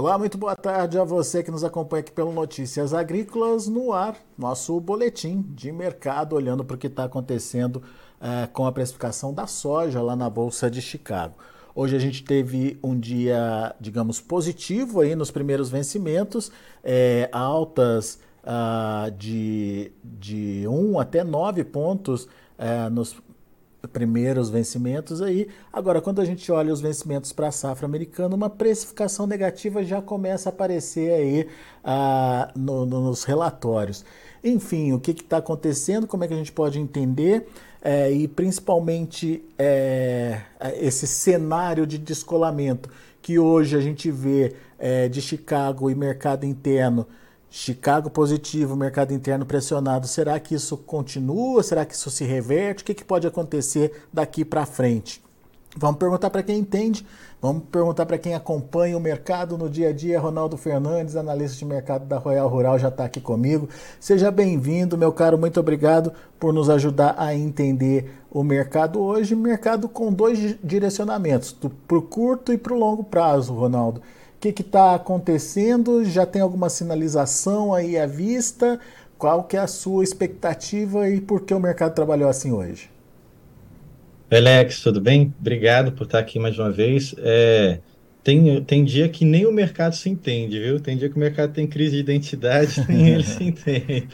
Olá, muito boa tarde a você que nos acompanha aqui pelo Notícias Agrícolas no ar, nosso boletim de mercado, olhando para o que está acontecendo é, com a precificação da soja lá na Bolsa de Chicago. Hoje a gente teve um dia, digamos, positivo aí nos primeiros vencimentos, é, altas ah, de, de 1 até 9 pontos é, nos primeiros vencimentos aí. Agora, quando a gente olha os vencimentos para a safra americana, uma precificação negativa já começa a aparecer aí ah, no, no, nos relatórios. Enfim, o que está acontecendo, como é que a gente pode entender é, e principalmente é, esse cenário de descolamento que hoje a gente vê é, de Chicago e mercado interno Chicago positivo, mercado interno pressionado. Será que isso continua? Será que isso se reverte? O que, que pode acontecer daqui para frente? Vamos perguntar para quem entende, vamos perguntar para quem acompanha o mercado no dia a dia. Ronaldo Fernandes, analista de mercado da Royal Rural, já está aqui comigo. Seja bem-vindo, meu caro, muito obrigado por nos ajudar a entender o mercado hoje. Mercado com dois direcionamentos, para o curto e para o longo prazo, Ronaldo. O que está acontecendo? Já tem alguma sinalização aí à vista? Qual que é a sua expectativa e por que o mercado trabalhou assim hoje? Alex, tudo bem? Obrigado por estar aqui mais uma vez. É, tem, tem dia que nem o mercado se entende, viu? Tem dia que o mercado tem crise de identidade, nem ele se entende.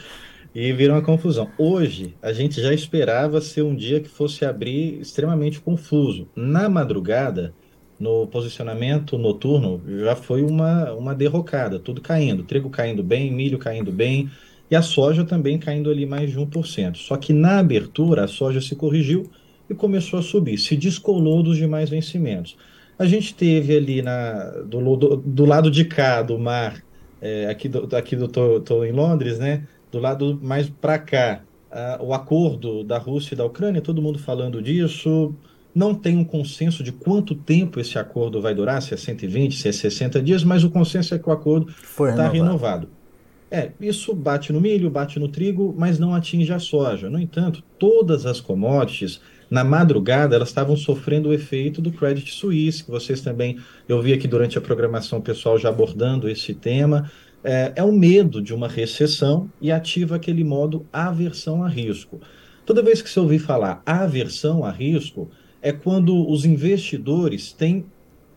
E vira uma confusão. Hoje, a gente já esperava ser um dia que fosse abrir extremamente confuso. Na madrugada, no posicionamento noturno já foi uma, uma derrocada, tudo caindo, trigo caindo bem, milho caindo bem, e a soja também caindo ali mais de 1%. Só que na abertura a soja se corrigiu e começou a subir, se descolou dos demais vencimentos. A gente teve ali na, do, do, do lado de cá do mar, é, aqui do, aqui do tô, tô em Londres, né? Do lado mais para cá, o acordo da Rússia e da Ucrânia, todo mundo falando disso, não tem um consenso de quanto tempo esse acordo vai durar, se é 120, se é 60 dias, mas o consenso é que o acordo está renovado. É, isso bate no milho, bate no trigo, mas não atinge a soja. No entanto, todas as commodities, na madrugada, elas estavam sofrendo o efeito do Credit Suisse, que vocês também, eu vi aqui durante a programação pessoal já abordando esse tema. É, é o medo de uma recessão e ativa aquele modo aversão a risco. Toda vez que você ouvir falar aversão a risco, é quando os investidores têm.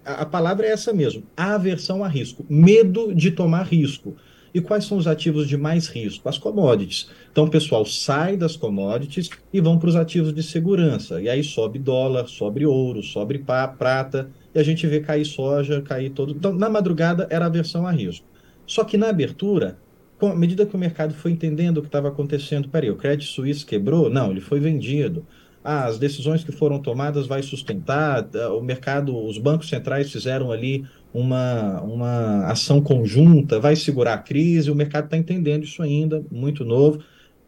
A, palavra é essa mesmo: aversão a risco, medo de tomar risco. E quais são os ativos de mais risco? As commodities. Então, o pessoal sai das commodities e vão para os ativos de segurança. E aí sobe dólar, sobe ouro, sobe pá, prata, e a gente vê cair soja, cair todo. Então, na madrugada era aversão a risco. Só que na abertura, à medida que o mercado foi entendendo o que estava acontecendo, peraí, o Credit Suisse quebrou? Não, ele foi vendido ah, as decisões que foram tomadas vai sustentar, ah, o mercado, os bancos centrais fizeram ali uma, uma ação conjunta, vai segurar a crise, o mercado está entendendo isso ainda, muito novo.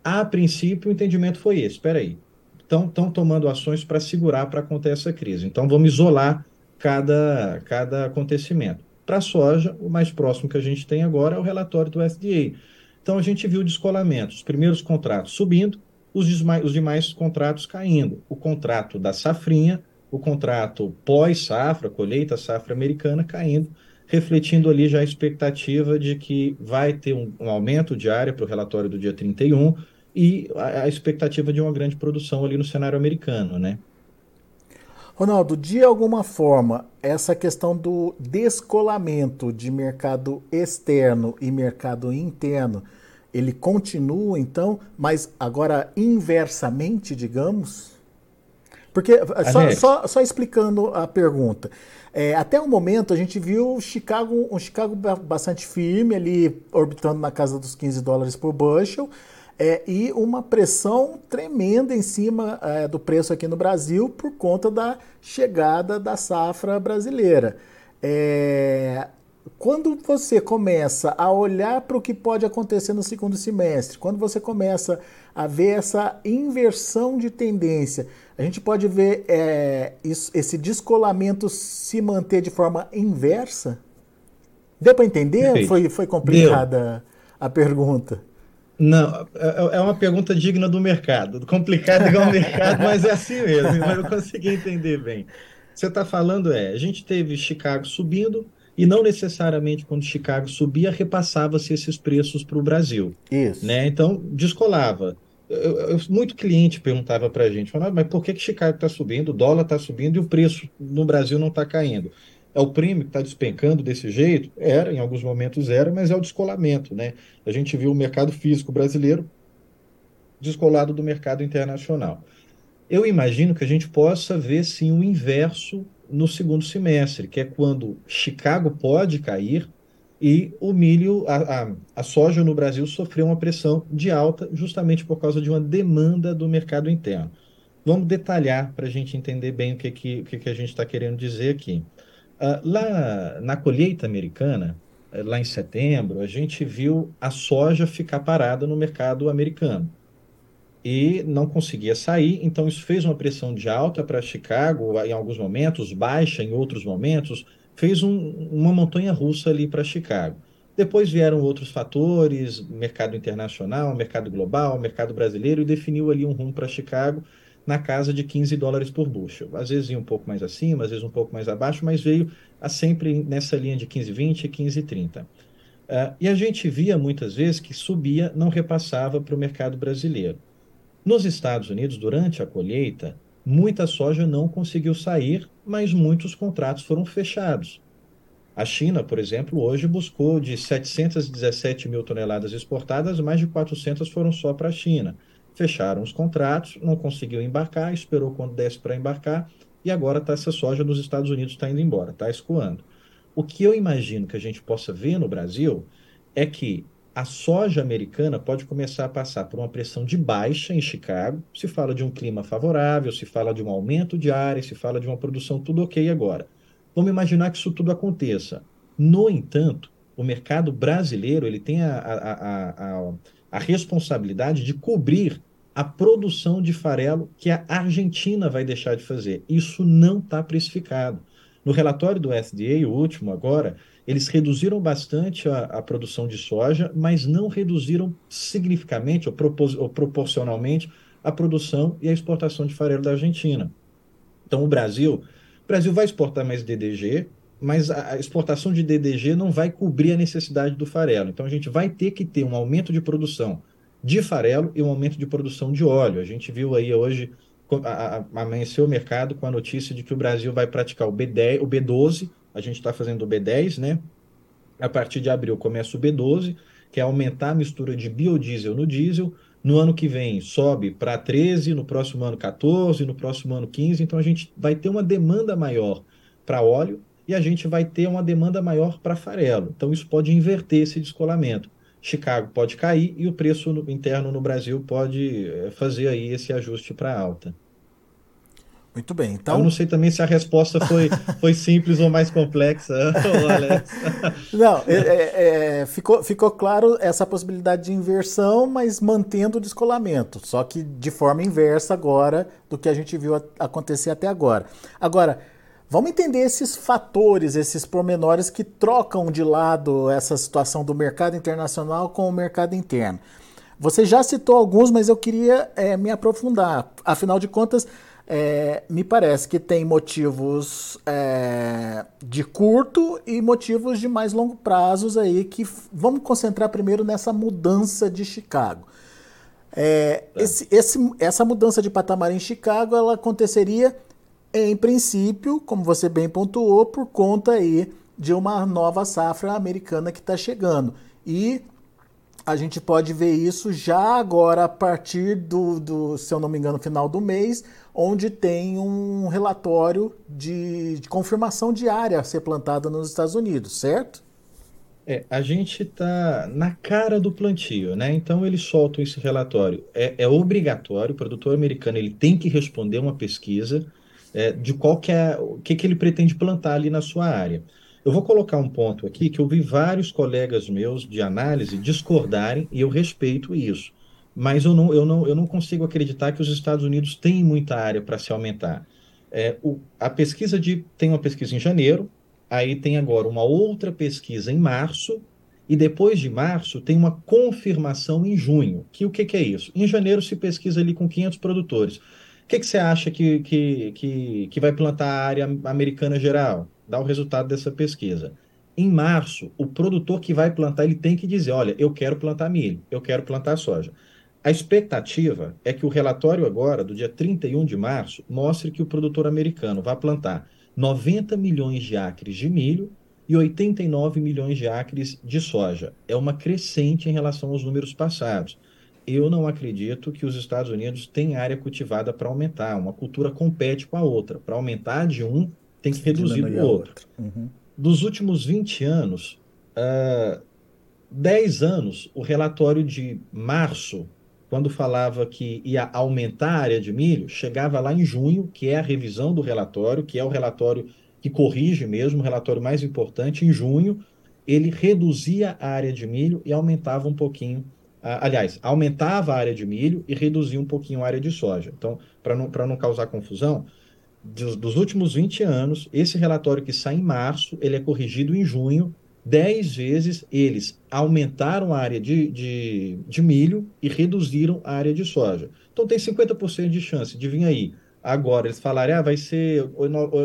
A princípio, o entendimento foi esse, espera aí, estão tomando ações para segurar para acontecer essa crise, então vamos isolar cada, cada acontecimento. Para a soja, o mais próximo que a gente tem agora é o relatório do FDA. Então a gente viu o descolamento, os primeiros contratos subindo, os demais, os demais contratos caindo. O contrato da safrinha o contrato pós-safra, colheita safra americana, caindo, refletindo ali já a expectativa de que vai ter um, um aumento de área para o relatório do dia 31 e a, a expectativa de uma grande produção ali no cenário americano, né? Ronaldo, de alguma forma, essa questão do descolamento de mercado externo e mercado interno, ele continua então, mas agora inversamente, digamos? Porque, só, só, só, explicando a pergunta, é, até o momento a gente viu Chicago, um Chicago bastante firme ali, orbitando na casa dos 15 dólares por bushel, é, e uma pressão tremenda em cima é, do preço aqui no Brasil por conta da chegada da safra brasileira. É, quando você começa a olhar para o que pode acontecer no segundo semestre, quando você começa a ver essa inversão de tendência, a gente pode ver é, isso, esse descolamento se manter de forma inversa? Deu para entender? Foi, foi complicada Deu. a pergunta. Não, é, é uma pergunta digna do mercado. Complicado igual o mercado, mas é assim mesmo. Mas eu consegui entender bem. Você está falando é, a gente teve Chicago subindo e não necessariamente quando Chicago subia repassava-se esses preços para o Brasil. Isso. Né? Então descolava. Eu, eu, muito cliente perguntava para a gente, falava, mas por que, que Chicago está subindo, o dólar está subindo e o preço no Brasil não está caindo? É o prêmio que está despencando desse jeito? Era, em alguns momentos era, mas é o descolamento, né? A gente viu o mercado físico brasileiro descolado do mercado internacional. Eu imagino que a gente possa ver sim o inverso no segundo semestre, que é quando Chicago pode cair e o milho, a, a, a, soja no Brasil sofreu uma pressão de alta justamente por causa de uma demanda do mercado interno. Vamos detalhar para a gente entender bem o que, que, o que, que a gente está querendo dizer aqui. Uh, lá na colheita americana, eh, lá em setembro, a gente viu a soja ficar parada no mercado americano e não conseguia sair, então isso fez uma pressão de alta para Chicago em alguns momentos, baixa em outros momentos, fez um, uma montanha russa ali para Chicago. Depois vieram outros fatores, mercado internacional, mercado global, mercado brasileiro, e definiu ali um rumo para Chicago na casa de 15 dólares por bushel. Às vezes ia um pouco mais acima, às vezes um pouco mais abaixo, mas veio a sempre nessa linha de 15,20 e 15,30. Uh, e a gente via muitas vezes que subia, não repassava para o mercado brasileiro. Nos Estados Unidos, durante a colheita, muita soja não conseguiu sair, mas muitos contratos foram fechados. A China, por exemplo, hoje buscou de 717 mil toneladas exportadas, mais de 400 foram só para a China fecharam os contratos, não conseguiu embarcar, esperou quando desse para embarcar, e agora tá, essa soja dos Estados Unidos está indo embora, está escoando. O que eu imagino que a gente possa ver no Brasil é que a soja americana pode começar a passar por uma pressão de baixa em Chicago. Se fala de um clima favorável, se fala de um aumento de área, se fala de uma produção tudo ok agora. Vamos imaginar que isso tudo aconteça. No entanto, o mercado brasileiro ele tem a, a, a, a responsabilidade de cobrir a produção de farelo que a Argentina vai deixar de fazer. Isso não está precificado. No relatório do SDA, o último agora, eles reduziram bastante a, a produção de soja, mas não reduziram significativamente ou, ou proporcionalmente a produção e a exportação de farelo da Argentina. Então, o Brasil, o Brasil vai exportar mais DDG, mas a exportação de DDG não vai cobrir a necessidade do farelo. Então a gente vai ter que ter um aumento de produção de farelo e um aumento de produção de óleo. A gente viu aí hoje, amanheceu o mercado com a notícia de que o Brasil vai praticar o, B10, o B12, a gente está fazendo o B10, né? A partir de abril começa o B12, que é aumentar a mistura de biodiesel no diesel. No ano que vem sobe para 13, no próximo ano 14, no próximo ano 15. Então a gente vai ter uma demanda maior para óleo e a gente vai ter uma demanda maior para farelo. Então, isso pode inverter esse descolamento. Chicago pode cair e o preço no, interno no Brasil pode eh, fazer aí esse ajuste para alta. Muito bem, então... Eu não sei também se a resposta foi, foi simples ou mais complexa, Alex. Não, é, é, é, ficou, ficou claro essa possibilidade de inversão, mas mantendo o descolamento, só que de forma inversa agora do que a gente viu acontecer até agora. Agora, Vamos entender esses fatores, esses pormenores que trocam de lado essa situação do mercado internacional com o mercado interno. Você já citou alguns, mas eu queria é, me aprofundar. Afinal de contas, é, me parece que tem motivos é, de curto e motivos de mais longo prazos aí que vamos concentrar primeiro nessa mudança de Chicago. É, é. esse, esse, essa mudança de patamar em Chicago ela aconteceria em princípio, como você bem pontuou, por conta aí de uma nova safra americana que está chegando. E a gente pode ver isso já agora a partir do, do, se eu não me engano, final do mês, onde tem um relatório de, de confirmação de área a ser plantada nos Estados Unidos, certo? É, a gente está na cara do plantio, né? Então eles soltam esse relatório. É, é obrigatório, o produtor americano ele tem que responder uma pesquisa é, de qual que é, o que, que ele pretende plantar ali na sua área. Eu vou colocar um ponto aqui que eu vi vários colegas meus de análise discordarem e eu respeito isso. Mas eu não, eu não, eu não consigo acreditar que os Estados Unidos têm muita área para se aumentar. É, o, a pesquisa de tem uma pesquisa em janeiro, aí tem agora uma outra pesquisa em março e depois de março tem uma confirmação em junho. Que o que, que é isso? Em janeiro se pesquisa ali com 500 produtores. O que, que você acha que, que, que, que vai plantar a área americana geral? Dá o resultado dessa pesquisa. Em março, o produtor que vai plantar, ele tem que dizer, olha, eu quero plantar milho, eu quero plantar soja. A expectativa é que o relatório agora, do dia 31 de março, mostre que o produtor americano vai plantar 90 milhões de acres de milho e 89 milhões de acres de soja. É uma crescente em relação aos números passados. Eu não acredito que os Estados Unidos têm área cultivada para aumentar. Uma cultura compete com a outra. Para aumentar de um, tem que reduzir o outro. Uhum. Dos últimos 20 anos, uh, ah, 10 anos, o relatório de março, quando falava que ia aumentar a área de milho, chegava lá em junho, que é a revisão do relatório, que é o relatório que corrige mesmo, o relatório mais importante, em junho, ele reduzia a área de milho e aumentava um pouquinho. Aliás, aumentava a área de milho e reduzia um pouquinho a área de soja. Então, para não, não causar confusão, dos, dos, últimos 20 anos, esse relatório que sai em março, ele é corrigido em junho. 10 vezes eles aumentaram a área de, de, de milho e reduziram a área de soja. Então tem 50% de chance de vir aí. Agora eles falarem, ah, vai ser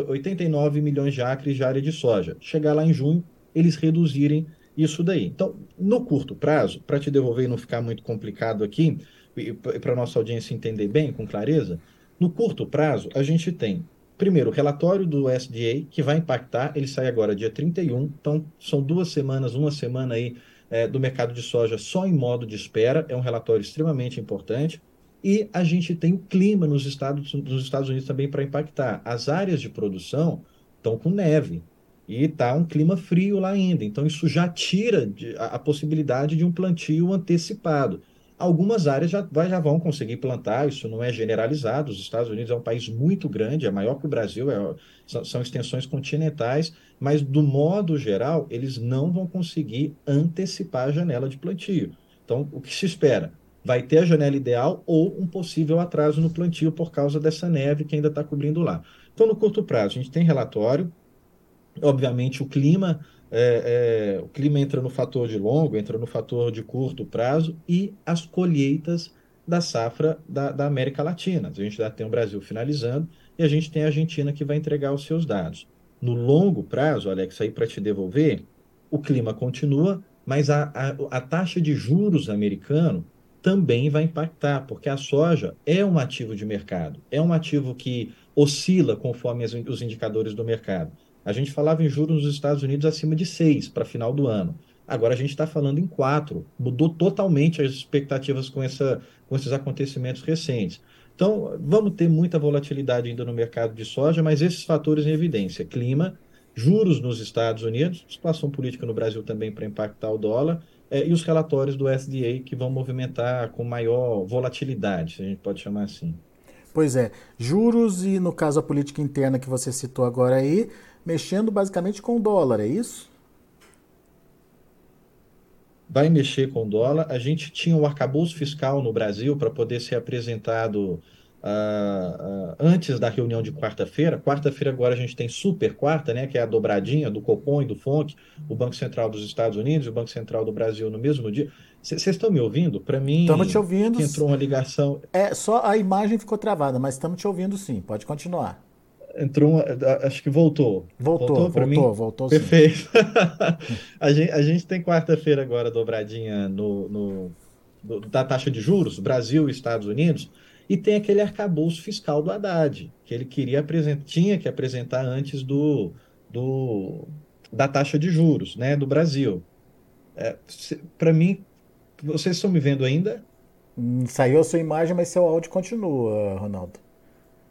89 milhões de acres de área de soja. Chegar lá em junho, eles reduzirem isso daí. Então, no curto prazo, para te devolver e não ficar muito complicado aqui, e para nossa audiência entender bem, com clareza, no curto prazo, a gente tem, primeiro, o relatório do SDA, que vai impactar, ele sai agora dia 31, então são duas semanas, uma semana aí é, do mercado de soja só em modo de espera, é um relatório extremamente importante. E a gente tem o clima nos Estados, nos Estados Unidos também para impactar. As áreas de produção estão com neve e está um clima frio lá ainda. Então, isso já tira a, a possibilidade de um plantio antecipado. Algumas áreas já, já vão conseguir plantar, isso não é generalizado. Os Estados Unidos é um país muito grande, é maior que o Brasil, é, são, são extensões continentais, mas do modo geral, eles não vão conseguir antecipar a janela de plantio. Então, o que se espera? Vai ter a janela ideal ou um possível atraso no plantio por causa dessa neve que ainda está cobrindo lá. Então, no curto prazo, a gente tem relatório, obviamente, o clima é, é, o clima entra no fator de longo, entra no fator de curto prazo e as colheitas da safra da, da América Latina. A gente já tem o Brasil finalizando e a gente tem a Argentina que vai entregar os seus dados. No longo prazo, Alex, aí para te devolver, o clima continua, mas a, a, a taxa de juros americano também vai impactar, porque a soja é um ativo de mercado, é um ativo que oscila conforme as, os indicadores do mercado. A gente falava em juros nos Estados Unidos acima de 6 para final do ano. Agora a gente está falando em 4. Mudou totalmente as expectativas com, essa, com esses acontecimentos recentes. Então, vamos ter muita volatilidade ainda no mercado de soja, mas esses fatores em evidência: clima, juros nos Estados Unidos, situação política no Brasil também para impactar o dólar, é, e os relatórios do SDA que vão movimentar com maior volatilidade, se a gente pode chamar assim. Pois é, juros e no caso a política interna que você citou agora aí, mexendo basicamente com o dólar, é isso? Vai mexer com o dólar. A gente tinha o um arcabouço fiscal no Brasil para poder ser apresentado Uh, uh, antes da reunião de quarta-feira. Quarta-feira agora a gente tem super quarta, né, que é a dobradinha do Copom e do FONC, o Banco Central dos Estados Unidos e o Banco Central do Brasil no mesmo dia. Vocês estão me ouvindo? Para mim, estamos te ouvindo. entrou uma ligação. É, só a imagem ficou travada, mas estamos te ouvindo sim. Pode continuar. Entrou uma, acho que voltou. Voltou, voltou, voltou, mim? voltou Perfeito. a, gente, a gente tem quarta-feira agora dobradinha no, no, no, da taxa de juros, Brasil e Estados Unidos, e tem aquele arcabouço fiscal do Haddad, que ele queria apresentar, tinha que apresentar antes do, do, da taxa de juros né, do Brasil. É, Para mim, vocês estão me vendo ainda? Hum, saiu a sua imagem, mas seu áudio continua, Ronaldo.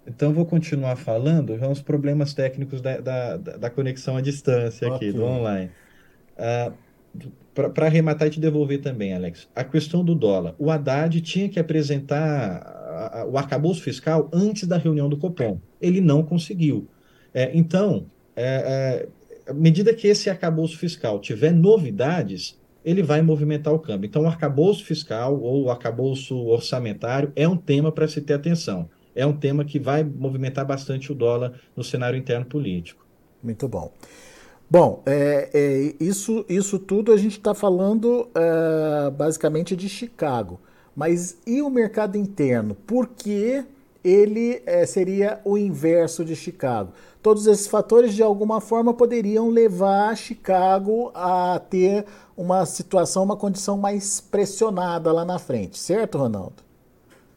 Então, vou continuar falando. São os problemas técnicos da, da, da conexão à distância aqui, okay. do online. Uh, Para arrematar e te devolver também, Alex, a questão do dólar. O Haddad tinha que apresentar o arcabouço fiscal antes da reunião do Copom. Ele não conseguiu. É, então, é, é, à medida que esse arcabouço fiscal tiver novidades, ele vai movimentar o câmbio. Então, o arcabouço fiscal ou o arcabouço orçamentário é um tema para se ter atenção é um tema que vai movimentar bastante o dólar no cenário interno político. Muito bom. Bom, é, é, isso, isso tudo a gente está falando é, basicamente de Chicago. Mas e o mercado interno? Por que ele é, seria o inverso de Chicago? Todos esses fatores, de alguma forma, poderiam levar Chicago a ter uma situação, uma condição mais pressionada lá na frente, certo, Ronaldo?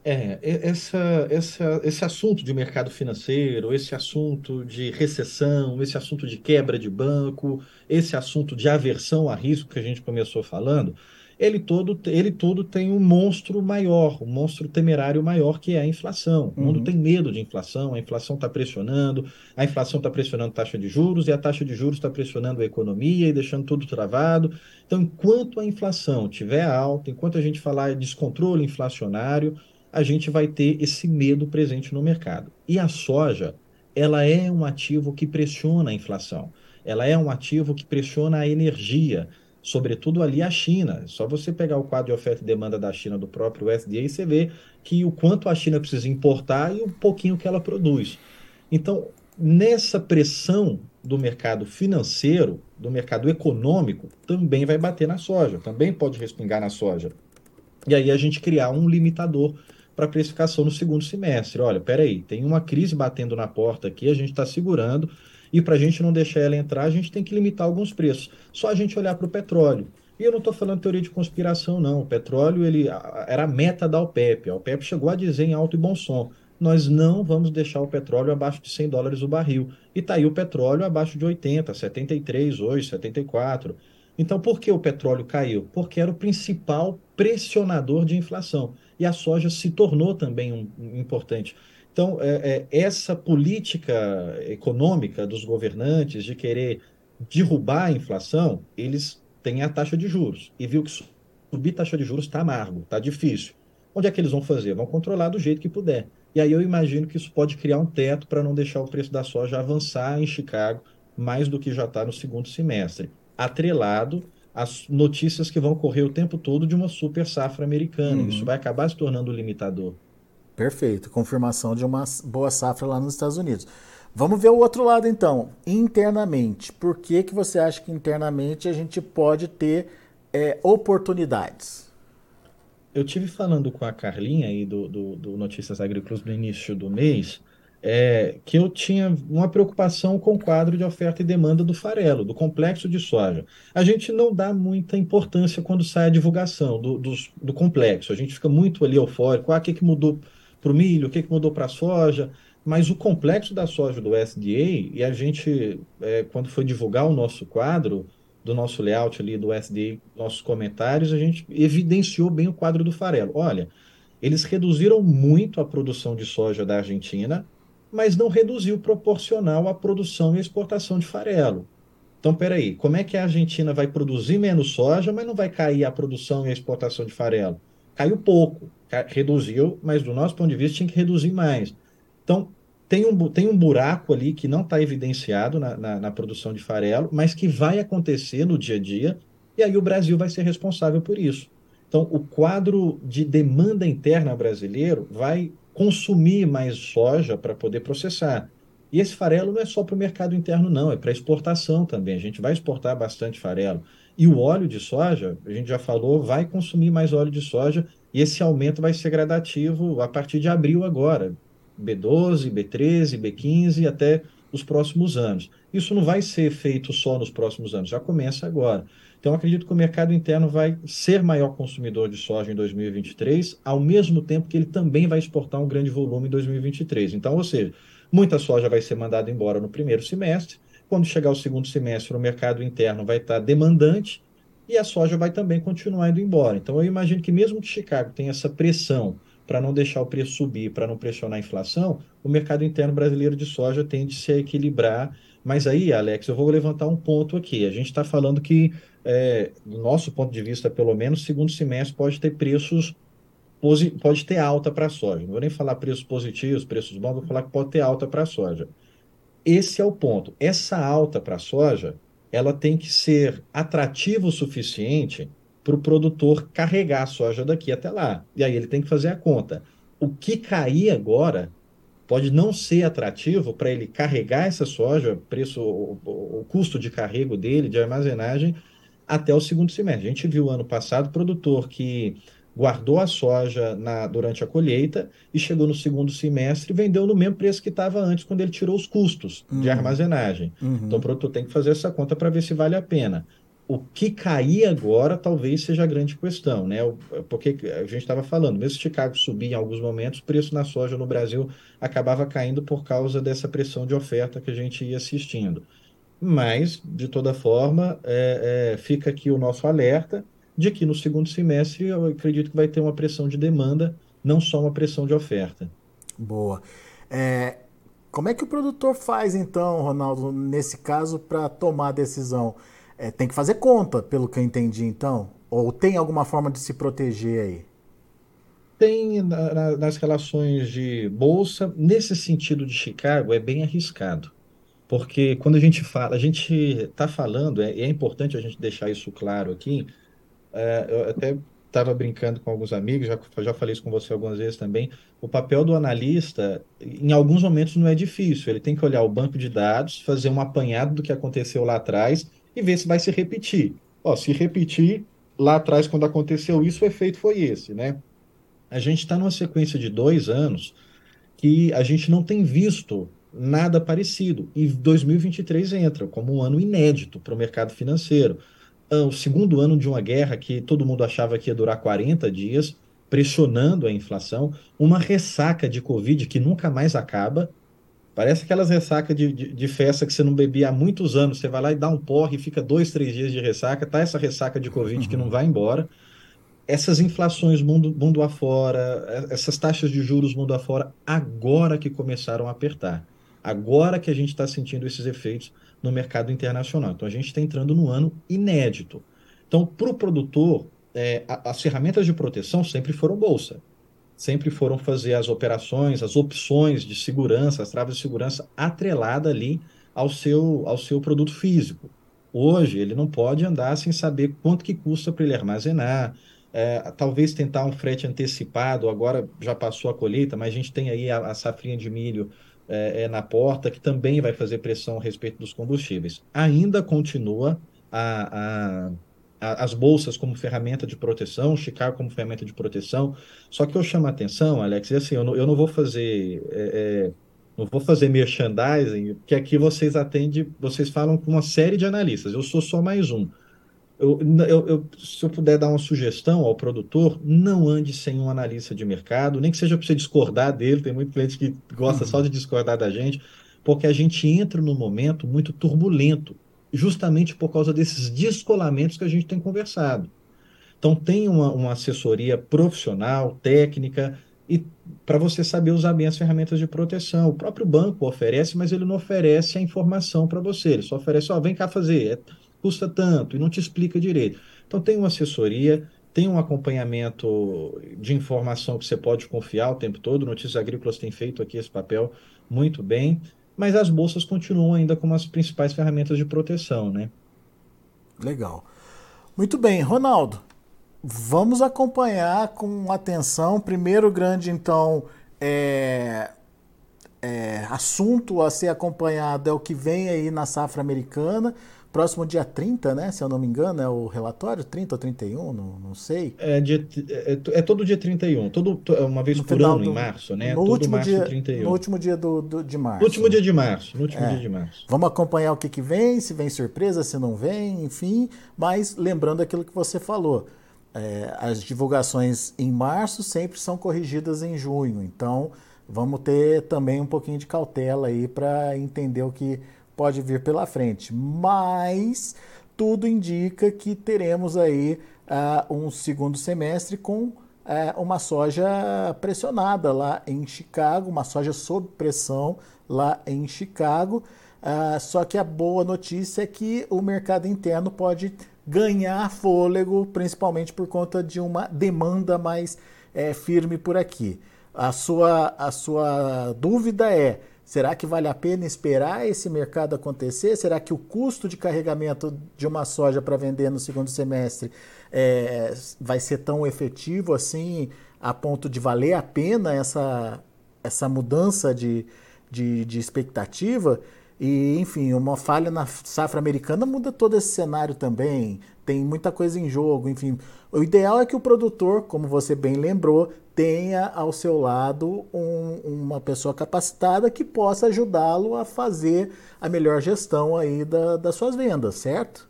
É, essa, essa, esse assunto de mercado financeiro, esse assunto de recessão, esse assunto de quebra de banco, esse assunto de aversão a risco que a gente começou falando, ele todo, ele todo tem um monstro maior, um monstro temerário maior, que é a inflação. O mundo uhum. tem medo de inflação, a inflação está pressionando, a inflação está pressionando a taxa de juros, e a taxa de juros está pressionando a economia e deixando tudo travado. Então, enquanto a inflação estiver alta, enquanto a gente falar de descontrole inflacionário, a gente vai ter esse medo presente no mercado. E a soja, ela é um ativo que pressiona a inflação. Ela é um ativo que pressiona a energia, sobretudo ali a China. Só você pegar o quadro de oferta e demanda da China do próprio USDA e você vê que o quanto a China precisa importar e o pouquinho que ela produz. Então, nessa pressão do mercado financeiro, do mercado econômico, também vai bater na soja, também pode respingar na soja. E aí a gente criar um limitador para precificação no segundo semestre. Olha, peraí, tem uma crise batendo na porta aqui, a gente está segurando, e para a gente não deixar ela entrar, a gente tem que limitar alguns preços. Só a gente olhar para o petróleo. E eu não estou falando teoria de conspiração, não. O petróleo ele, era a meta da OPEP. A OPEP chegou a dizer em alto e bom som: nós não vamos deixar o petróleo abaixo de 100 dólares o barril. E está aí o petróleo abaixo de 80, 73 hoje, 74. Então, por que o petróleo caiu? Porque era o principal pressionador de inflação e a soja se tornou também um, um importante. Então, é, é, essa política econômica dos governantes de querer derrubar a inflação, eles têm a taxa de juros. E viu que subir taxa de juros está amargo, está difícil. Onde é que eles vão fazer? Vão controlar do jeito que puder. E aí eu imagino que isso pode criar um teto para não deixar o preço da soja avançar em Chicago mais do que já está no segundo semestre, atrelado as notícias que vão correr o tempo todo de uma super safra americana. Uhum. Isso vai acabar se tornando limitador. Perfeito. Confirmação de uma boa safra lá nos Estados Unidos. Vamos ver o outro lado então. Internamente, por que, que você acha que internamente a gente pode ter é, oportunidades? Eu tive falando com a Carlinha aí do, do, do Notícias Agrícolas no início do mês é, que eu tinha uma preocupação com o quadro de oferta e demanda do farelo, do complexo de soja. A gente não dá muita importância quando sai a divulgação do, do, do complexo, a gente fica muito ali eufórico, ah, o que, que mudou para o milho, o que, que mudou para a soja, mas o complexo da soja do SDA, e a gente, é, quando foi divulgar o nosso quadro, do nosso layout ali do SDA, nossos comentários, a gente evidenciou bem o quadro do farelo. Olha, eles reduziram muito a produção de soja da Argentina, mas não reduziu proporcional à produção e exportação de farelo. Então, peraí, como é que a Argentina vai produzir menos soja, mas não vai cair a produção e a exportação de farelo? Caiu pouco, reduziu, mas do nosso ponto de vista tinha que reduzir mais. Então, tem um, tem um buraco ali que não está evidenciado na, na, na produção de farelo, mas que vai acontecer no dia a dia, e aí o Brasil vai ser responsável por isso. Então, o quadro de demanda interna brasileiro vai consumir mais soja para poder processar. E esse farelo não é só para o mercado interno, não, é para exportação também. A gente vai exportar bastante farelo. E o óleo de soja, a gente já falou, vai consumir mais óleo de soja e esse aumento vai ser gradativo a partir de abril agora. B12, B13, B15 até os próximos anos. Isso não vai ser feito só nos próximos anos, já começa agora. Então, acredito que o mercado interno vai ser maior consumidor de soja em 2023, ao mesmo tempo que ele também vai exportar um grande volume em 2023. Então, ou seja, muita soja vai ser mandada embora no primeiro semestre. Quando chegar o segundo semestre, o mercado interno vai estar demandante e a soja vai também continuar indo embora. Então, eu imagino que mesmo que Chicago tenha essa pressão para não deixar o preço subir, para não pressionar a inflação, o mercado interno brasileiro de soja tende a se equilibrar. Mas aí, Alex, eu vou levantar um ponto aqui. A gente está falando que, é, do nosso ponto de vista, pelo menos, segundo semestre pode ter preços, pode ter alta para a soja. Não vou nem falar preços positivos, preços bons, vou falar que pode ter alta para a soja. Esse é o ponto. Essa alta para a soja, ela tem que ser atrativa o suficiente para o produtor carregar a soja daqui até lá. E aí ele tem que fazer a conta. O que cair agora pode não ser atrativo para ele carregar essa soja, preço, o, o, custo de carrego dele, de armazenagem, até o segundo semestre. A gente viu ano passado produtor que guardou a soja na, durante a colheita e chegou no segundo semestre e vendeu no mesmo preço que estava antes, quando ele tirou os custos uhum. de armazenagem. Uhum. Então o produtor tem que fazer essa conta para ver se vale a pena o que cair agora talvez seja a grande questão, né? Porque a gente estava falando, mesmo se Chicago subir em alguns momentos, o preço na soja no Brasil acabava caindo por causa dessa pressão de oferta que a gente ia assistindo. Mas, de toda forma, é, é, fica aqui o nosso alerta de que no segundo semestre eu acredito que vai ter uma pressão de demanda, não só uma pressão de oferta. Boa. É, como é que o produtor faz, então, Ronaldo, nesse caso, para tomar a decisão? É, tem que fazer conta, pelo que eu entendi, então? Ou tem alguma forma de se proteger aí? Tem na, na, nas relações de bolsa, nesse sentido de Chicago, é bem arriscado. Porque quando a gente fala, a gente está falando, é, é, importante a gente deixar isso claro aqui. É, eu até estava brincando com alguns amigos, já, já falei isso com você algumas vezes também. O papel do analista, em alguns momentos, não é difícil. Ele tem que olhar o banco de dados, fazer um apanhado do que aconteceu lá atrás e ver se vai se repetir. Ó, se repetir, lá atrás, quando aconteceu isso, o efeito foi esse, né? A gente está numa sequência de dois anos que a gente não tem visto nada parecido. E 2023 entra como um ano inédito para o mercado financeiro. Ah, o segundo ano de uma guerra que todo mundo achava que ia durar 40 dias, pressionando a inflação, uma ressaca de Covid que nunca mais acaba, Parece aquelas ressacas de, de, de, festa que você não bebia há muitos anos. Você vai lá e dá um porre e fica dois, três dias de ressaca. Tá essa ressaca de Covid uhum. que não uhum. vai embora. Essas inflações mundo, mundo afora, essas taxas de juros mundo afora, agora que começaram a apertar. Agora que a gente está sentindo esses efeitos no mercado internacional. Então a gente está entrando num ano inédito. Então, para o produtor, é, as ferramentas de proteção sempre foram bolsa sempre foram fazer as operações, as opções de segurança, as travas de segurança atrelada ali ao seu, ao seu produto físico. Hoje ele não pode andar sem saber quanto que custa para ele armazenar, é, talvez tentar um frete antecipado, agora já passou a colheita, mas a gente tem aí a, a safrinha de milho é, é, na porta, que também vai fazer pressão a respeito dos combustíveis. Ainda continua a, a as bolsas como ferramenta de proteção, Chicago como ferramenta de proteção. Só que eu chamo a atenção, Alex, e assim, eu não, eu não vou fazer. É, é, não vou fazer merchandising, porque aqui vocês atendem, vocês falam com uma série de analistas, eu sou só mais um. Eu, eu, eu, se eu puder dar uma sugestão ao produtor, não ande sem um analista de mercado, nem que seja para você discordar dele, tem muito cliente que gosta uhum. só de discordar da gente, porque a gente entra num momento muito turbulento justamente por causa desses descolamentos que a gente tem conversado. Então, tem uma, uma assessoria profissional, técnica, e para você saber usar bem as ferramentas de proteção. O próprio banco oferece, mas ele não oferece a informação para você. Ele só oferece, ó, oh, vem cá fazer, é, custa tanto, e não te explica direito. Então, tem uma assessoria, tem um acompanhamento de informação que você pode confiar o tempo todo. Notícias Agrícolas tem feito aqui esse papel muito bem mas as bolsas continuam ainda como as principais ferramentas de proteção, né? Legal. Muito bem, Ronaldo. Vamos acompanhar com atenção. Primeiro grande, então, é é, assunto a ser acompanhado é o que vem aí na safra americana. Próximo dia 30, né? Se eu não me engano, é o relatório, 30 ou 31, não, não sei. É, dia, é, é todo dia 31, todo, é uma vez no por ano, do, em março, né? No todo último março dia, 31. No último dia do, do de março. No último dia de março, no último é. dia de março. Vamos acompanhar o que, que vem, se vem surpresa, se não vem, enfim. Mas lembrando aquilo que você falou, é, as divulgações em março sempre são corrigidas em junho. Então, vamos ter também um pouquinho de cautela aí para entender o que pode vir pela frente. Mas tudo indica que teremos aí uh, um segundo semestre com uh, uma soja pressionada lá em Chicago, uma soja sob pressão lá em Chicago. Uh, só que a boa notícia é que o mercado interno pode ganhar fôlego, principalmente por conta de uma demanda mais é, firme por aqui. A sua, a sua dúvida é Será que vale a pena esperar esse mercado acontecer? Será que o custo de carregamento de uma soja para vender no segundo semestre é, vai ser tão efetivo assim, a ponto de valer a pena essa, essa mudança de, de, de expectativa? E, enfim, uma falha na safra americana muda todo esse cenário também. Tem muita coisa em jogo, enfim. O ideal é que o produtor, como você bem lembrou, tenha ao seu lado um, uma pessoa capacitada que possa ajudá-lo a fazer a melhor gestão aí da, das suas vendas, certo?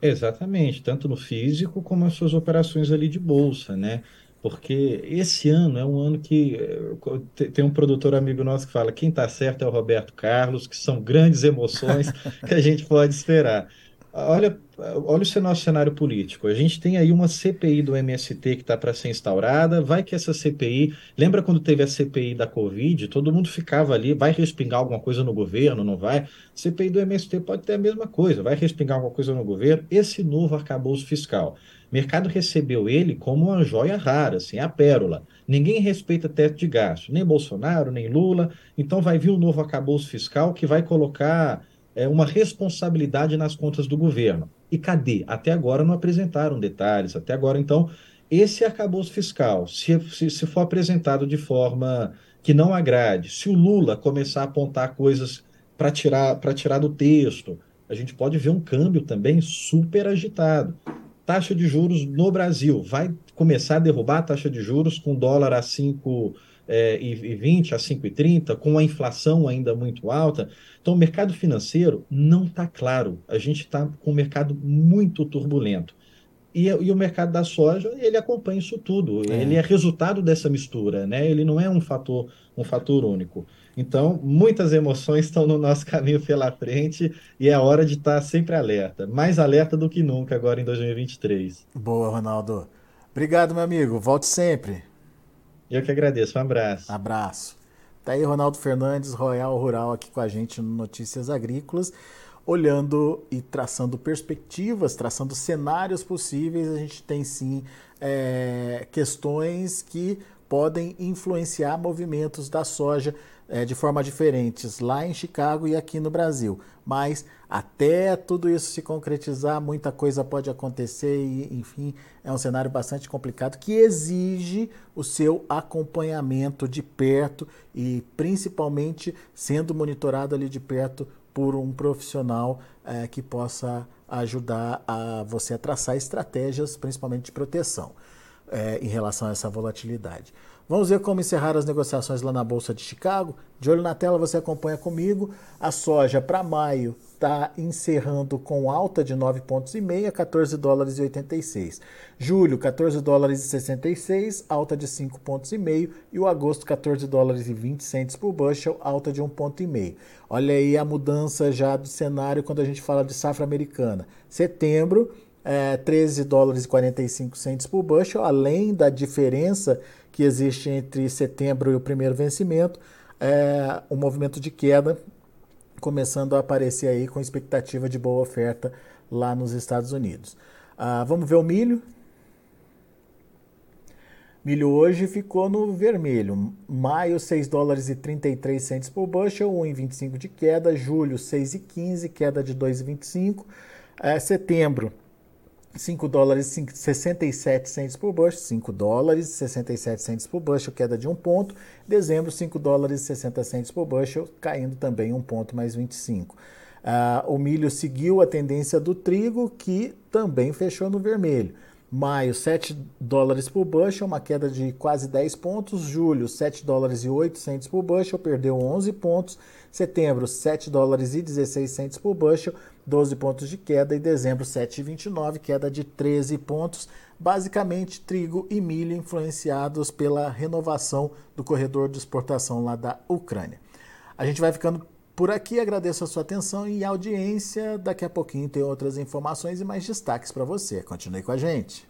Exatamente, tanto no físico como as suas operações ali de bolsa, né? Porque esse ano é um ano que eh, tem um produtor amigo nosso que fala: quem está certo é o Roberto Carlos, que são grandes emoções que a gente pode esperar. Olha, olha o nosso cenário político. A gente tem aí uma CPI do MST que está para ser instaurada. Vai que essa CPI. Lembra quando teve a CPI da Covid? Todo mundo ficava ali. Vai respingar alguma coisa no governo? Não vai? CPI do MST pode ter a mesma coisa. Vai respingar alguma coisa no governo? Esse novo arcabouço fiscal. Mercado recebeu ele como uma joia rara, assim, a pérola. Ninguém respeita teto de gasto, nem Bolsonaro, nem Lula. Então vai vir um novo arcabouço fiscal que vai colocar é, uma responsabilidade nas contas do governo. E cadê? Até agora não apresentaram detalhes, até agora, então, esse arcabouço fiscal, se, se, se for apresentado de forma que não agrade, se o Lula começar a apontar coisas para tirar, tirar do texto, a gente pode ver um câmbio também super agitado. Taxa de juros no Brasil vai começar a derrubar a taxa de juros com dólar a 5 é, e 20 a 5,30, com a inflação ainda muito alta. Então, o mercado financeiro não está claro. A gente está com um mercado muito turbulento. E, e, o mercado da soja, ele acompanha isso tudo. É. Ele é resultado dessa mistura, né? Ele não é um fator, um fator único. Então, muitas emoções estão no nosso caminho pela frente e é hora de estar sempre alerta. Mais alerta do que nunca agora em 2023. Boa, Ronaldo. Obrigado, meu amigo. Volte sempre. Eu que agradeço. Um abraço. Abraço. Tá aí Ronaldo Fernandes, Royal Rural, aqui com a gente no Notícias Agrícolas, olhando e traçando perspectivas, traçando cenários possíveis. A gente tem sim é, questões que podem influenciar movimentos da soja é, de forma diferentes lá em Chicago e aqui no Brasil. Mas até tudo isso se concretizar, muita coisa pode acontecer e, enfim, é um cenário bastante complicado que exige o seu acompanhamento de perto e principalmente sendo monitorado ali de perto por um profissional é, que possa ajudar a você a traçar estratégias, principalmente de proteção, é, em relação a essa volatilidade. Vamos ver como encerrar as negociações lá na Bolsa de Chicago. De olho na tela, você acompanha comigo. A soja para maio está encerrando com alta de 9 pontos e meia, 14 dólares e 86. Julho, 14 dólares e 66, alta de 5 pontos e meio. E o agosto, 14 dólares e 20 centes por bushel, alta de 1 ponto e meio. Olha aí a mudança já do cenário quando a gente fala de safra americana. Setembro, é, 13 dólares e 45 centes por bushel, além da diferença que existe entre setembro e o primeiro vencimento, é, um movimento de queda começando a aparecer aí com expectativa de boa oferta lá nos Estados Unidos. Ah, vamos ver o milho. Milho hoje ficou no vermelho. Maio, 6 dólares e 33 centes por bushel, 1,25 de queda. Julho, 6,15, queda de 2,25. É, setembro, 5 dólares e 67 centes por bushel, 5 dólares e 67 centes por bushel, queda de 1 ponto. Dezembro, 5 dólares e 60 centes por bushel, caindo também 1 ponto mais 25. Uh, o milho seguiu a tendência do trigo, que também fechou no vermelho. Maio, 7 dólares por bushel, uma queda de quase 10 pontos. Julho, 7 dólares e 8 por bushel, perdeu 11 pontos. Setembro, 7 dólares e 16 por bushel, 12 pontos de queda. E dezembro, 7,29, queda de 13 pontos. Basicamente, trigo e milho influenciados pela renovação do corredor de exportação lá da Ucrânia. A gente vai ficando por aqui, agradeço a sua atenção e audiência. Daqui a pouquinho tem outras informações e mais destaques para você. Continue com a gente.